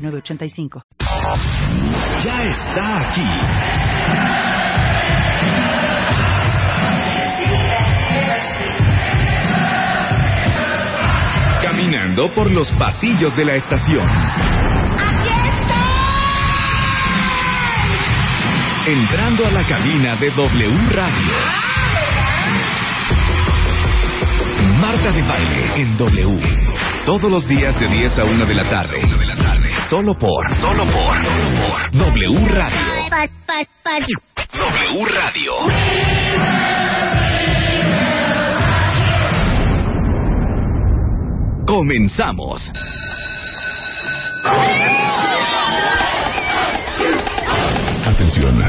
906985. Ya está aquí. Caminando por los pasillos de la estación. Entrando a la cabina de W Radio. Marta de Baile en W. Todos los días de 10 a 1 de la tarde. Solo por, solo por, solo por W Radio. W Radio. Comenzamos.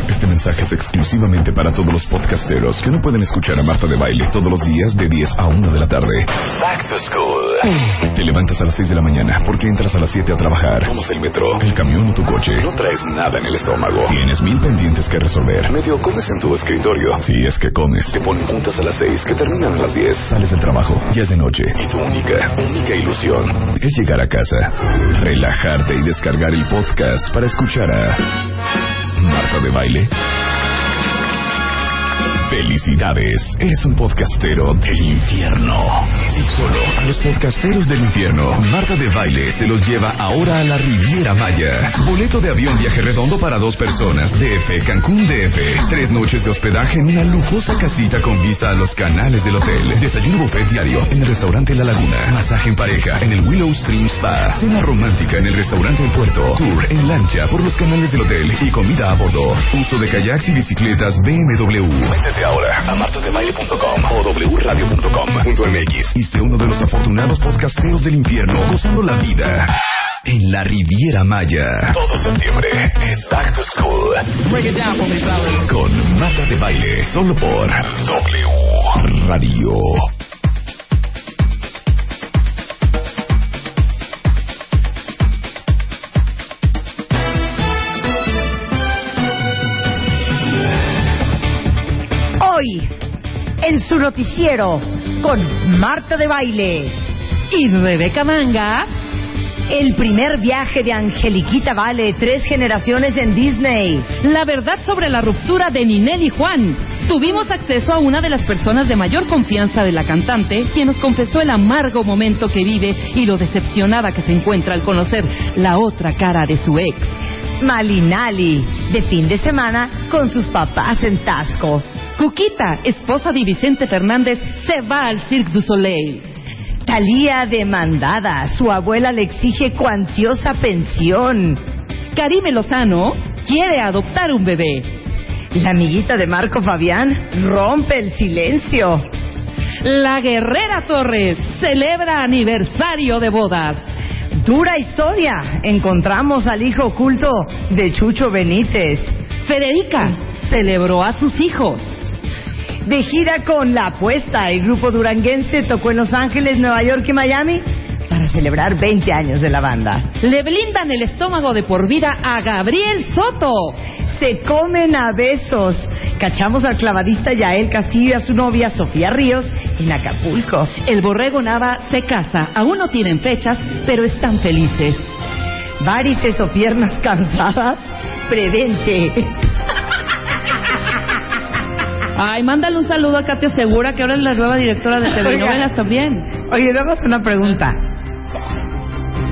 Este mensaje es exclusivamente para todos los podcasteros que no pueden escuchar a Marta de Baile todos los días de 10 a 1 de la tarde. Back to school. Te levantas a las 6 de la mañana porque entras a las 7 a trabajar. Tomas el metro, el camión o tu coche. No traes nada en el estómago. Tienes mil pendientes que resolver. Medio comes en tu escritorio. Si es que comes. Te ponen juntas a las 6 que terminan a las 10. Sales del trabajo. Ya es de noche. Y tu única, única ilusión es llegar a casa, relajarte y descargar el podcast para escuchar a Marta de Baile. Felicidades, eres un podcastero del infierno. Y solo a los podcasteros del infierno, Marta de Baile se los lleva ahora a la Riviera Maya. Boleto de avión viaje redondo para dos personas, DF, Cancún DF. Tres noches de hospedaje en una lujosa casita con vista a los canales del hotel. Desayuno buffet diario en el restaurante La Laguna. Masaje en pareja en el Willow Stream Spa. Cena romántica en el restaurante El Puerto. Tour en lancha por los canales del hotel y comida a bordo. Uso de kayaks y bicicletas BMW. Ahora a martadebaile.com o wradio.com.mx y sé uno de los afortunados podcasteros del infierno gozando la vida en la Riviera Maya. Todo septiembre es Back to School. Con Marta de Baile, solo por W Radio. En su noticiero, con Marta de Baile y Rebeca Manga, el primer viaje de Angeliquita Vale, tres generaciones en Disney. La verdad sobre la ruptura de Ninel y Juan. Tuvimos acceso a una de las personas de mayor confianza de la cantante, quien nos confesó el amargo momento que vive y lo decepcionada que se encuentra al conocer la otra cara de su ex. Malinali, de fin de semana con sus papás en Tasco. Cuquita, esposa de Vicente Fernández, se va al Cirque du Soleil. Talía demandada, su abuela le exige cuantiosa pensión. Karime Lozano quiere adoptar un bebé. La amiguita de Marco Fabián rompe el silencio. La Guerrera Torres celebra aniversario de bodas. Dura historia. Encontramos al hijo oculto de Chucho Benítez. Federica celebró a sus hijos. De gira con La Apuesta, el grupo duranguense tocó en Los Ángeles, Nueva York y Miami para celebrar 20 años de la banda. Le blindan el estómago de por vida a Gabriel Soto. Se comen a besos. Cachamos al clavadista Yael Castillo y a su novia Sofía Ríos en Acapulco. El borrego Nava se casa. Aún no tienen fechas, pero están felices. Varices o piernas cansadas, prevente. Ay, mándale un saludo a Katia Segura, que ahora es la nueva directora de TV. Novelas también. Oye, damos una pregunta.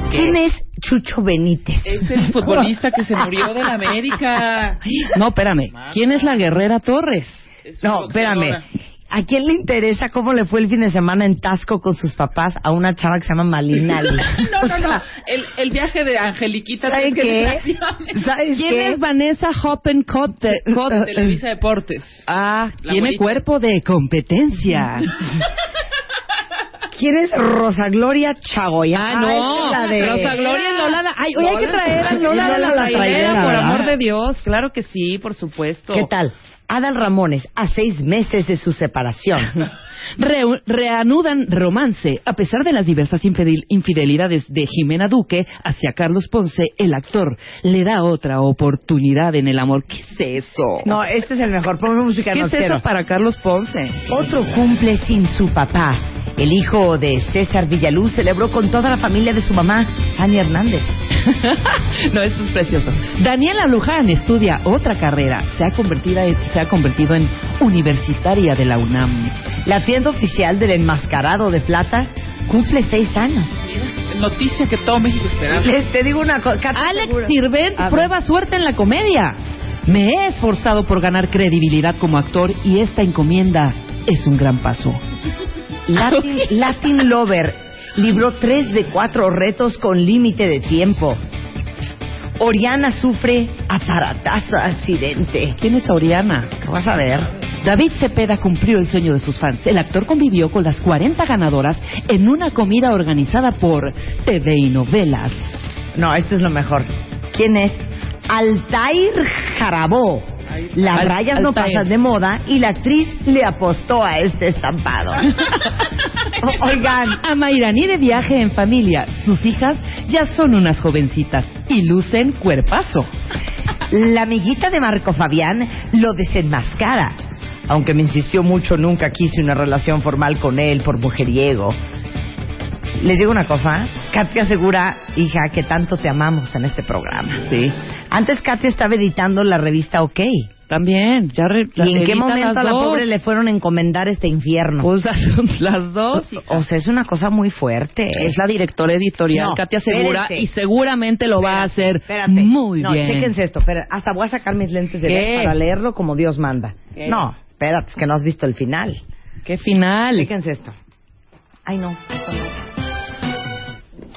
¿Quién es Chucho Benítez? Es el futbolista que se murió de la América. No, espérame. ¿Quién es la Guerrera Torres? No, espérame. ¿A quién le interesa cómo le fue el fin de semana en Tasco con sus papás a una chava que se llama Malinali? No, no, no. El, el viaje de Angeliquita. ¿Saben tres qué? ¿Sabes ¿Quién qué? es Vanessa Hoppencott? de-? Televisa Deportes. Ah, tiene abuelita. cuerpo de competencia. ¿Quién es Rosa Gloria Chagoya? Ah, no. la de... Rosa Gloria Lola. Ay, hoy hay que traer a Lola Lola la trailera, por amor de Dios. Claro que sí, por supuesto. ¿Qué tal? Adal Ramones, a seis meses de su separación. Reu- reanudan romance a pesar de las diversas infidel- infidelidades de Jimena Duque hacia Carlos Ponce. El actor le da otra oportunidad en el amor. ¿Qué es eso? No, este es el mejor. Ponme música ¿Qué es noticiero. eso para Carlos Ponce? Otro cumple sin su papá. El hijo de César Villaluz celebró con toda la familia de su mamá, Fanny Hernández. no, esto es precioso. Daniela Luján estudia otra carrera. Se ha, convertido en, se ha convertido en universitaria de la UNAM. La tienda oficial del enmascarado de plata cumple seis años. Noticia que todo México esperaba. Les, te digo una cosa. Alex Sirvent prueba suerte en la comedia. Me he esforzado por ganar credibilidad como actor y esta encomienda es un gran paso. Latin, Latin Lover libró tres de cuatro retos con límite de tiempo. Oriana sufre aparatazo accidente. ¿Quién es Oriana? ¿Qué vas a ver? David Cepeda cumplió el sueño de sus fans. El actor convivió con las 40 ganadoras en una comida organizada por TV y Novelas. No, esto es lo mejor. ¿Quién es? Altair Jarabó. Las Al- rayas no pasan de moda y la actriz le apostó a este estampado. O- Oigan, A Mairani de viaje en familia. Sus hijas ya son unas jovencitas y lucen cuerpazo. la amiguita de Marco Fabián lo desenmascara. Aunque me insistió mucho, nunca quise una relación formal con él por mujeriego. Les digo una cosa, Katia asegura, hija, que tanto te amamos en este programa. Sí. Antes Katia estaba editando la revista OK. También. Ya re- ¿Y en qué momento a la dos. pobre le fueron a encomendar este infierno? Pues las, las dos. hija. o sea, es una cosa muy fuerte. Es la directora editorial, No, Katia Segura, espérense. y seguramente lo va a hacer Espérate. muy no, bien. chéquense esto. Espera, hasta voy a sacar mis lentes de ¿Qué? ver para leerlo como Dios manda. ¿Qué? No, espérate, es que no has visto el final. ¡Qué final! Chéquense esto. Ay, no.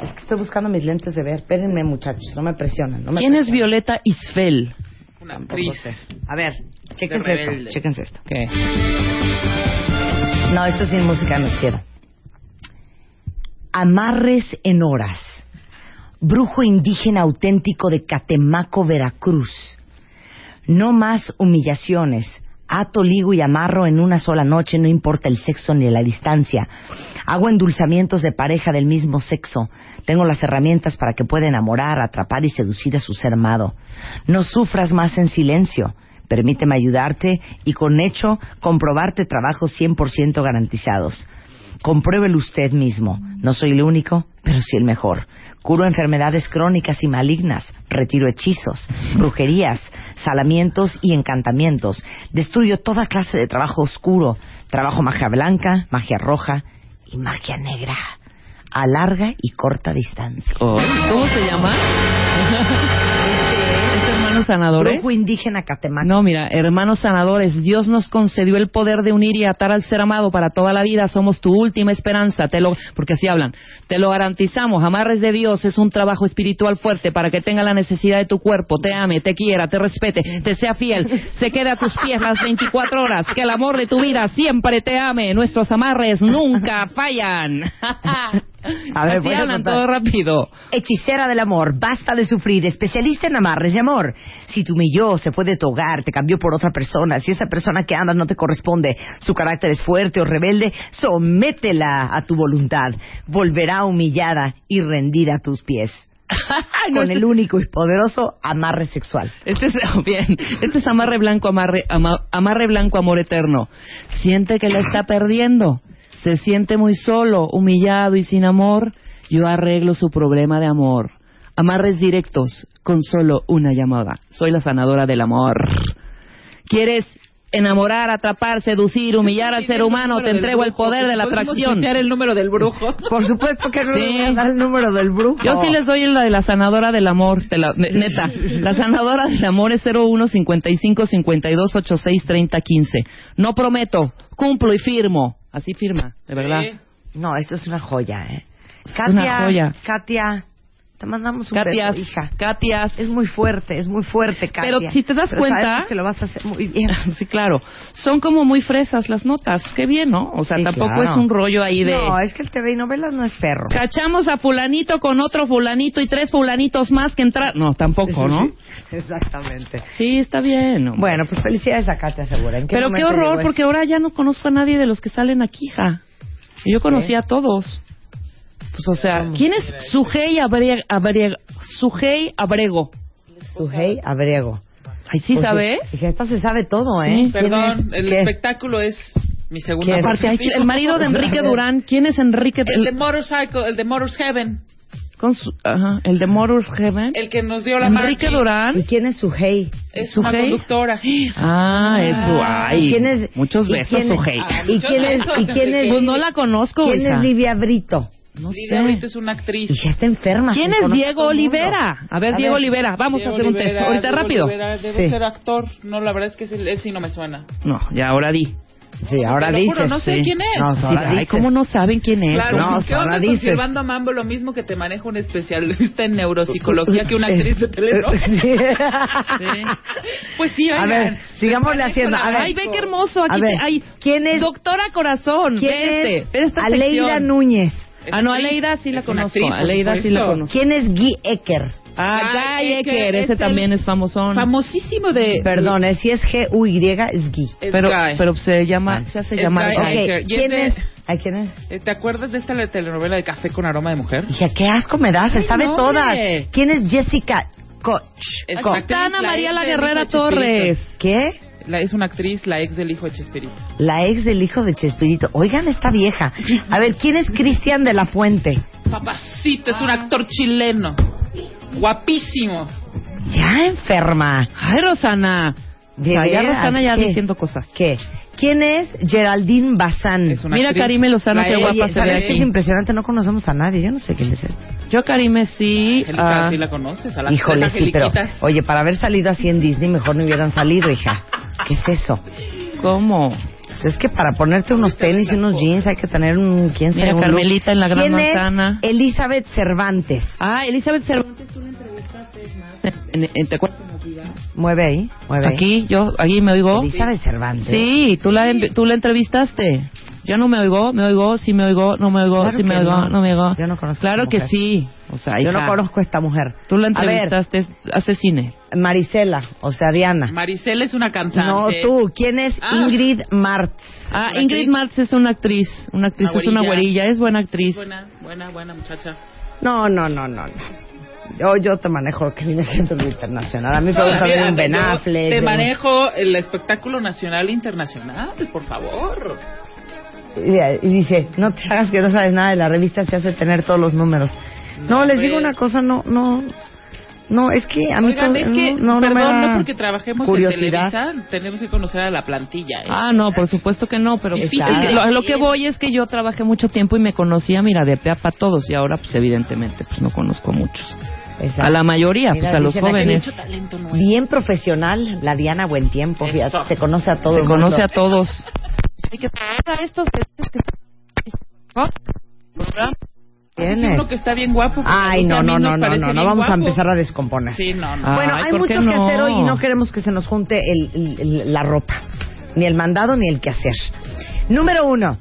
Es que estoy buscando mis lentes de ver. Espérenme, muchachos, no me presionan. No me ¿Quién es. Violeta Isfel? Una actriz. A ver, chéquense esto. Chéquense esto. ¿Qué? No, esto es sin música noticiera. Amarres en horas. Brujo indígena auténtico de Catemaco, Veracruz. No más humillaciones. Ato, ligo y amarro en una sola noche, no importa el sexo ni la distancia. Hago endulzamientos de pareja del mismo sexo. Tengo las herramientas para que pueda enamorar, atrapar y seducir a su ser amado. No sufras más en silencio. Permíteme ayudarte y con hecho comprobarte trabajos 100% garantizados. Compruébelo usted mismo. No soy el único, pero sí el mejor. Curo enfermedades crónicas y malignas, retiro hechizos, brujerías, salamientos y encantamientos. Destruyo toda clase de trabajo oscuro. Trabajo magia blanca, magia roja y magia negra. A larga y corta distancia. ¿Cómo se llama? ¿Es hermanos sanadores? Indígena Catemaco. No, mira, hermanos sanadores, Dios nos concedió el poder de unir y atar al ser amado para toda la vida. Somos tu última esperanza, te lo, porque así hablan. Te lo garantizamos. Amarres de Dios es un trabajo espiritual fuerte para que tenga la necesidad de tu cuerpo, te ame, te quiera, te respete, te sea fiel, se quede a tus pies las 24 horas. Que el amor de tu vida siempre te ame. Nuestros amarres nunca fallan. A ver, voy a hablan todo rápido. Hechicera del amor, basta de sufrir, especialista en amarres de amor. Si tu humilló, se fue de tu hogar, te cambió por otra persona, si esa persona que amas no te corresponde, su carácter es fuerte o rebelde, sométela a tu voluntad. Volverá humillada y rendida a tus pies. No, Con el único y poderoso amarre sexual. Este es, oh, bien, este es amarre blanco, amarre, ama- amarre blanco, amor eterno. Siente que la está perdiendo. Se siente muy solo, humillado y sin amor. Yo arreglo su problema de amor. Amarres directos, con solo una llamada. Soy la sanadora del amor. ¿Quieres enamorar, atrapar, seducir, humillar al ser humano? Te entrego el poder de la atracción. el número del brujo. Por supuesto que no Sí. le voy a dar el número del brujo. Yo sí les doy la de la sanadora del amor, te la- ne- neta. La sanadora del amor es 01 55 52 86 30 15. No prometo, cumplo y firmo. Así firma, de verdad. No, esto es una joya, ¿eh? una joya. Katia, Te mandamos un Katias, beso, hija. Katias. Es muy fuerte, es muy fuerte, Katia. Pero si te das Pero cuenta- que lo vas a hacer muy bien. Sí, claro. Son como muy fresas las notas. Qué bien, ¿no? O sea, Sí, tampoco claro. es un rollo ahí de... No, es que el TV y novelas no es perro. Cachamos a fulanito con otro fulanito y tres fulanitos más que entrar. No, tampoco, ¿no? Exactamente. Sí, está bien. hombre. Bueno, pues felicidades a Katia Segura. ¿En qué Pero qué horror, porque ahora ya no conozco a nadie de los que salen aquí, hija. Yo conocía a todos. Pues, o sea, ¿quién es Sujei Abrego? Abrego? Sujei Abrego. Sujei Abrego. Ay, ¿sí Pues, sabes? Dije, esta se sabe todo, ¿eh? Sí. ¿Quién Perdón, es? el ¿Qué? espectáculo es mi segunda. Aparte, ay, el marido de Enrique Durán. ¿Quién es Enrique? El de Motorcycle, el de Motors Heaven. con su- ajá, el de Motors Heaven. El que nos dio la Enrique. Durán. ¿Y quién es Sujei? Es una conductora. Ah, eso, ay. ¿Quién es? Muchos y besos, quién- Sujei. Ah, ¿Y muchos quién es? besos, ¿Y quién es? Pues no la conozco, ¿Quién hija. es Livia Brito? No sé. es una actriz. Hija, está enferma. ¿Quién es Diego. Olivera? A ver, A Diego ver. Olivera. Vamos Diego a hacer un test. Olivera, Ahorita Diego rápido. Olivera debe Sí. ser actor. No, la verdad es que ese, ese sí no me suena. No, ya ahora di. Sí, ahora Te lo dices. juro, no sé sí. quién es. No, Sí, ahora ay, dices. ¿cómo no saben quién es? Claro, No, ¿qué ahora onda dices. con Silvando a Mambo? Lo mismo que te maneja un especialista en neuropsicología que una actriz de telenovela. Sí. Sí. Pues sí, A oigan. ver, sigámosle haciendo. A ver. Ay, ve qué hermoso. Aquí A ver, te, ay, ¿quién es- Doctora Corazón. ¿Quién ve es este, ve esta Aleida sección. Núñez? Ah, no. Aleida sí la conozco. actriz, Aleida sí la conozco. ¿Quién es Guy Ecker? Ah, Guy Ecker, ese es también es famosón. Famosísimo de... Perdón, eh, si es G-U-Y, es Guy. es pero, Guy. pero se llama, se hace Es llamar Guy Ecker. Es ¿quién de- es? ¿A quién es? ¿Te acuerdas de esta telenovela de Café con aroma de mujer? Hija, qué asco me da, se Ay, sabe no, todas. ¿Quién es Jessica Koch? Es Ana María la Guerrera. Torres. ¿Qué? La, es una actriz, la ex del hijo de Chespirito. La ex del hijo de Chespirito. Oigan, esta vieja. A ver, ¿quién es Cristian de la Fuente? Papacito, es un actor chileno. Guapísimo. Ya enferma. Ay, Rosana. O ¿De sea, ya? Rosana ya ¿Qué? diciendo cosas. ¿Qué? ¿Quién es Geraldine Bazán? Es una Mira, actriz. Karime Lozano, La qué guapa se ¿sabes ve es impresionante? No conocemos a nadie. Yo no sé quién es este. Yo Karime sí. Angélica, ah, ¿sí la conoces? A las Híjole, sí, pero... Oye, para haber salido así en Disney, mejor no hubieran salido, hija. ¿Qué es eso? ¿Cómo? Pues es que para ponerte unos tenis y unos jeans hay que tener un... ¿Quién Mira, sabe? look. Carmelita en la Gran ¿Quién Manzana. es Elizabeth Cervantes? Ah, Elizabeth Cervantes, tú la entrevistaste. Mueve ahí, mueve ahí. Aquí, yo, aquí me oigo. Elizabeth Cervantes. Sí, tú la, tú la entrevistaste. Yo no me oigo, me oigo, sí me oigo, no me oigo, Claro sí me oigo, no. no. me oigo. Yo no conozco a Claro esa que mujer. sí. O sea, Yo no hija, conozco a esta mujer. Tú la A entrevistaste, hace cine. Marisela, o sea, Diana. Maricela es una No, cantante. tú. ¿Quién es Ah. Ingrid Martz? Ah, ¿Una Ingrid actriz? Martz es una actriz, una actriz, Una es una güerilla. es buena actriz. Buena, buena, buena muchacha. No, no, no, no, no. Yo, yo te manejo lo que viene siendo lo internacional. A mí me gusta ver un Ben Yo Affleck. Te manejo el espectáculo nacional e internacional, por favor. Y dice, no te hagas que no sabes nada de la revista, se hace tener todos los números. No, No, les digo una cosa, no, no, no, es que a mí Oigan, todo- es que, no, no, perdón, no porque trabajemos curiosidad. en Televisa, tenemos que conocer a la plantilla. ¿eh? Ah, no, por supuesto que no, pero Difícil es que de lo, a lo que voy es que yo trabajé mucho tiempo y me conocía, mira, de pea para todos y ahora pues evidentemente pues no conozco a muchos. Exacto. A la mayoría, Mira, pues a los jóvenes. Mucho talento nuevo. Bien profesional, la Diana Buen Tiempo, se conoce a todo Se conoce a todos. Hay que traer a estos que ¿no? ¿Verdad? ¿Quién Es es? uno que está bien guapo. Ay, sea, no, a no, no, no, no, no vamos a guapo. empezar a descomponer. Sí, no, no. Ah. Bueno, Ay, hay ¿por qué mucho que no? hacer hoy y no queremos que se nos junte el- el- el- la ropa, ni el mandado ni el que hacer. Número uno,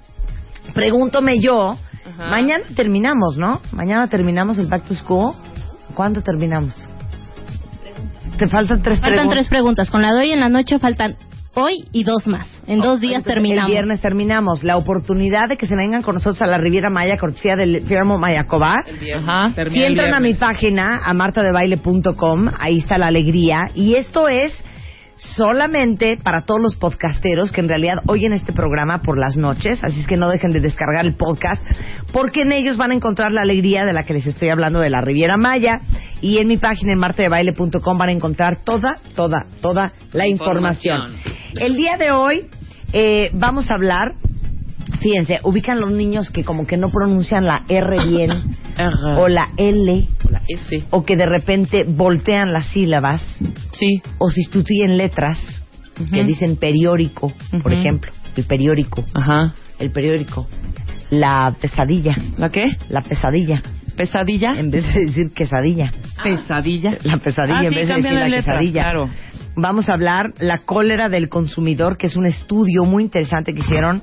pregúntome yo, Ajá. mañana terminamos, ¿no? Mañana terminamos el Back to School. ¿Cuándo terminamos? Te faltan tres Faltan preguntas. tres preguntas. Con la de hoy en la noche faltan hoy y dos más. En dos días Entonces, terminamos. El viernes terminamos. La oportunidad de que se vengan con nosotros a la Riviera Maya, cortesía del Firmo viernes, Ajá. Si entran a mi página, a martadebaile.com, ahí está la alegría. Y esto es solamente para todos los podcasteros que en realidad oyen este programa por las noches, así es que no dejen de descargar el podcast, porque en ellos van a encontrar la alegría de la que les estoy hablando de la Riviera Maya. Y en mi página en martadebaile.com van a encontrar toda, toda, toda la información. El día de hoy eh, vamos a hablar, fíjense, ubican los niños que como que no pronuncian la R bien o la L La S. o que de repente voltean las sílabas Sí. o sustituyen letras que dicen periódico, por ejemplo, el periódico, Ajá. el periódico, la pesadilla, ¿La qué? la pesadilla. ¿Pesadilla? En vez de decir quesadilla. ¿Pesadilla? La pesadilla Ah, en sí, vez de decir la las letras, quesadilla. claro. Vamos a hablar la cólera del consumidor, que es un estudio muy interesante que hicieron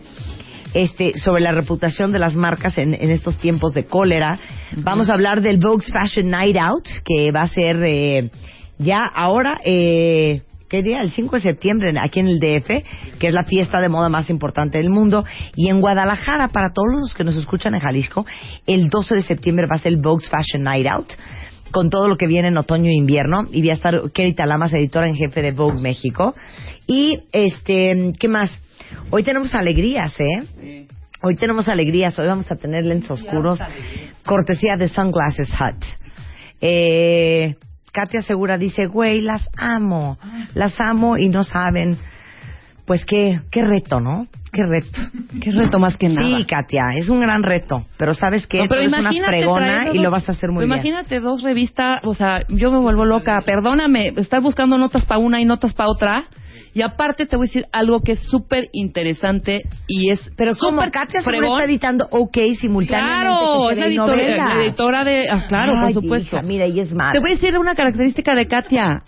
este, sobre la reputación de las marcas en, en estos tiempos de cólera. Vamos a hablar del Vogue's Fashion Night Out, que va a ser eh, ya ahora, eh, ¿qué día? El 5 de septiembre aquí en el DF, que es la fiesta de moda más importante del mundo. Y en Guadalajara, para todos los que nos escuchan en Jalisco, el 12 de septiembre va a ser el Vogue's Fashion Night Out con todo lo que viene en otoño e invierno y voy a estar Kelly Talamas, editora en jefe de Vogue México. Y este, ¿qué más? Hoy tenemos alegrías, ¿eh? Hoy tenemos alegrías, hoy vamos a tener lentes oscuros, cortesía de Sunglasses Hut. Eh, Katia Segura dice, güey, las amo, las amo y no saben, pues qué, qué reto, ¿no? Qué reto. Qué reto más que nada. Sí, Katia, es un gran reto, pero ¿sabes qué? No, pero eres una imagínate fregona traer y dos- lo vas a hacer muy pero bien. Imagínate dos revistas, o sea, yo me vuelvo loca. Perdóname, estar buscando notas para una y notas para otra. Y aparte te voy a decir algo que es súper interesante y es Pero como Katia fregón. está editando OK simultáneamente Claro, que es la editora, la editora de... Ah, claro, Ay, por supuesto. hija, mira, y es mala. Te voy a decir una característica de Katia.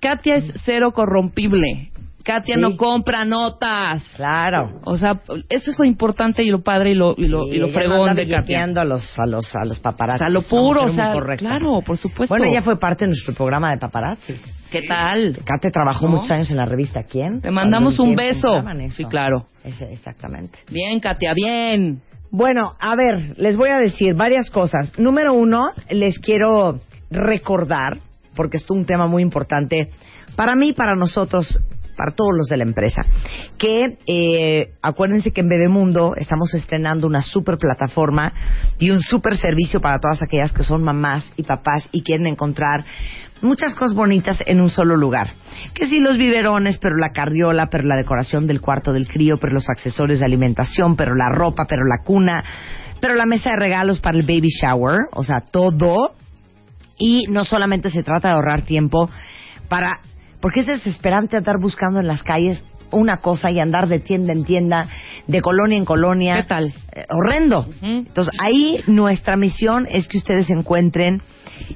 Katia es cero corrompible. Katia Sí. no compra notas. Claro. O sea, eso es lo importante y lo padre y lo, y lo, Sí, y lo fregón anda de Katia. a los, a los, a los O paparazzi. sea, lo puro, o sea, claro, por supuesto. Bueno, ella fue parte de nuestro programa de paparazzi. ¿Qué tal? Katia trabajó ¿No? muchos años en la revista ¿Quién? Te mandamos un beso. Sí, claro. Ese- exactamente. Bien, Katia, bien. Bueno, a ver, les voy a decir varias cosas. Número uno, les quiero recordar, porque esto es un tema muy importante para mí, para nosotros, para todos los de la empresa, que eh, acuérdense que en Bebemundo estamos estrenando una super plataforma y un super servicio para todas aquellas que son mamás y papás y quieren encontrar muchas cosas bonitas en un solo lugar. Que sí, los biberones, pero la carriola, pero la decoración del cuarto del crío, pero los accesorios de alimentación, pero la ropa, pero la cuna, pero la mesa de regalos para el baby shower, o sea, todo. Y no solamente se trata de ahorrar tiempo para... Porque es desesperante andar buscando en las calles una cosa y andar de tienda en tienda, de colonia en colonia. ¿Qué tal? Eh, horrendo. Entonces, ahí nuestra misión es que ustedes encuentren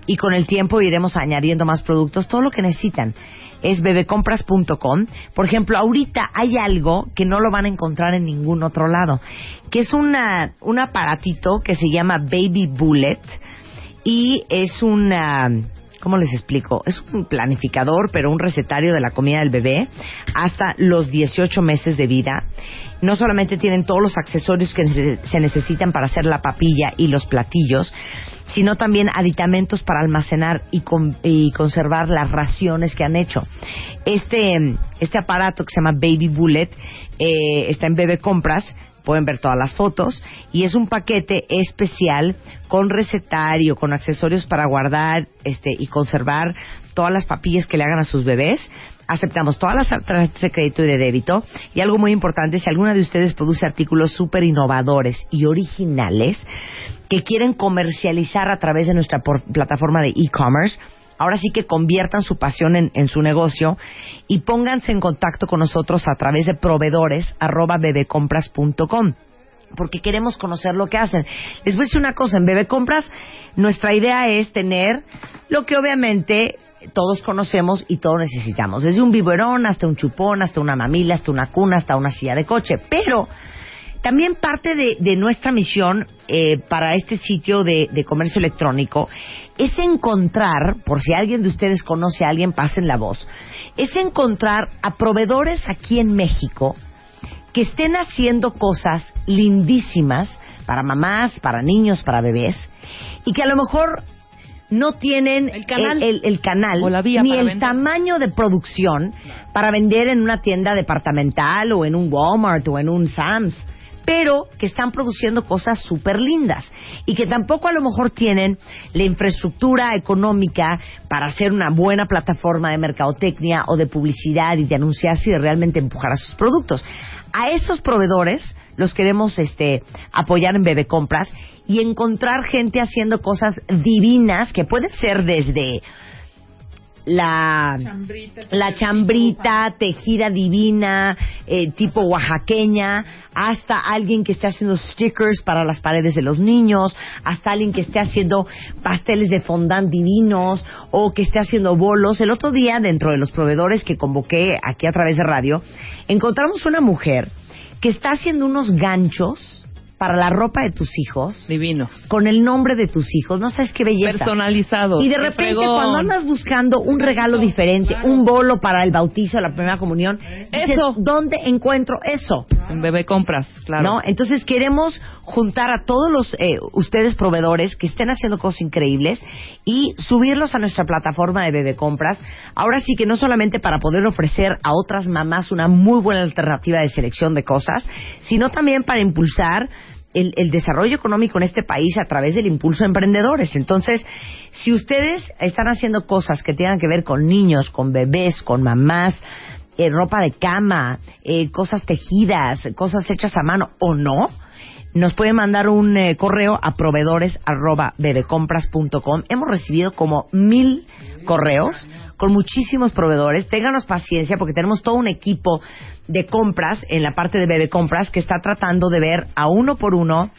y con el tiempo iremos añadiendo más productos, todo lo que necesitan. Es bebecompras.com. Por ejemplo, ahorita hay algo que no lo van a encontrar en ningún otro lado, que es una, un aparatito que se llama Baby Bullet y es una... ¿Cómo les explico? Es un planificador, pero un recetario de la comida del bebé hasta los 18 meses de vida. No solamente tienen todos los accesorios que se necesitan para hacer la papilla y los platillos, sino también aditamentos para almacenar y, con- y conservar las raciones que han hecho. Este, este aparato que se llama Baby Bullet eh, está en Bebe Compras pueden ver todas las fotos y es un paquete especial con recetario, con accesorios para guardar este y conservar todas las papillas que le hagan a sus bebés. Aceptamos todas las tarjetas de crédito y de débito y algo muy importante, si alguna de ustedes produce artículos súper innovadores y originales que quieren comercializar a través de nuestra plataforma de e-commerce, ahora sí que conviertan su pasión en, en su negocio y pónganse en contacto con nosotros a través de proveedores arroba bebecompras.com porque queremos conocer lo que hacen. Les voy a decir una cosa, en Bebe Compras nuestra idea es tener lo que obviamente todos conocemos y todos necesitamos, desde un biberón hasta un chupón, hasta una mamila, hasta una cuna, hasta una silla de coche, pero también parte de, de nuestra misión eh, para este sitio de, de comercio electrónico es encontrar, por si alguien de ustedes conoce a alguien, pasen la voz, es encontrar a proveedores aquí en México que estén haciendo cosas lindísimas para mamás, para niños, para bebés, y que a lo mejor no tienen El canal. el, el canal O la vía ni el vender. tamaño de producción para vender en una tienda departamental o en un Walmart o en un Sam's, pero que están produciendo cosas súper lindas y que tampoco a lo mejor tienen la infraestructura económica para hacer una buena plataforma de mercadotecnia o de publicidad y de anunciarse y de realmente empujar a sus productos. A esos proveedores los queremos este, apoyar en Bebe Compras y encontrar gente haciendo cosas divinas que pueden ser desde la, la chambrita tejida divina, eh, tipo oaxaqueña, hasta alguien que esté haciendo stickers para las paredes de los niños, hasta alguien que esté haciendo pasteles de fondant divinos o que esté haciendo bolos. El otro día, dentro de los proveedores que convoqué aquí a través de radio, encontramos una mujer que está haciendo unos ganchos para la ropa de tus hijos. Divinos. Con el nombre de tus hijos. No sabes qué belleza. Personalizados. Y de repente fregón. cuando andas buscando un regalo diferente, un bolo para el bautizo, la primera comunión, dices, Eso. ¿dónde encuentro eso? En bebé compras, claro. ¿No? Entonces queremos juntar a todos los eh, ustedes proveedores que estén haciendo cosas increíbles y subirlos a nuestra plataforma de Bebé Compras. Ahora sí que no solamente para poder ofrecer a otras mamás una muy buena alternativa de selección de cosas, sino también para impulsar el, el desarrollo económico en este país a través del impulso a emprendedores. Entonces, si ustedes están haciendo cosas que tengan que ver con niños, con bebés, con mamás, eh, ropa de cama, eh, cosas tejidas, cosas hechas a mano o no, nos pueden mandar un eh, correo a proveedores arroba bebecompras.com. Hemos recibido como mil correos con muchísimos proveedores. Ténganos paciencia porque tenemos todo un equipo de compras en la parte de Bebe Compras que está tratando de ver a uno por uno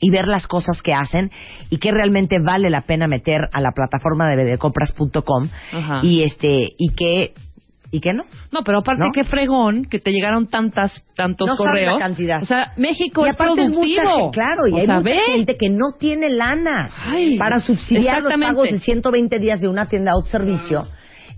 y ver las cosas que hacen y que realmente vale la pena meter a la plataforma de bebecompras.com y este y que y que no. No, pero aparte ¿No? qué fregón que te llegaron tantas tantos No sabes correos. la cantidad. O sea, México y es aparte es mucha productivo. claro, y O hay sea, mucha ve. gente que no tiene lana Ay, para subsidiar los pagos de 120 días de una tienda o servicio.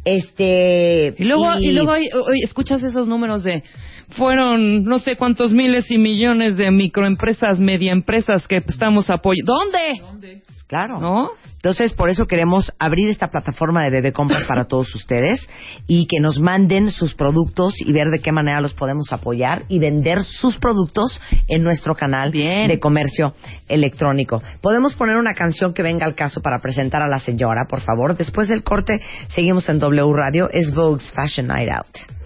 Este Y luego, y, luego hoy- hoy escuchas esos números de fueron no sé cuántos miles y millones de microempresas, mediaempresas que estamos apoyando. ¿Dónde? Claro. ¿No? Entonces, por eso queremos abrir esta plataforma de Bebé Compras para todos ustedes y que nos manden sus productos y ver de qué manera los podemos apoyar y vender sus productos en nuestro canal Bien. de comercio electrónico. Podemos poner una canción que venga al caso para presentar a la señora, por favor. Después del corte, seguimos en W Radio. Es Vogue's Fashion Night Out.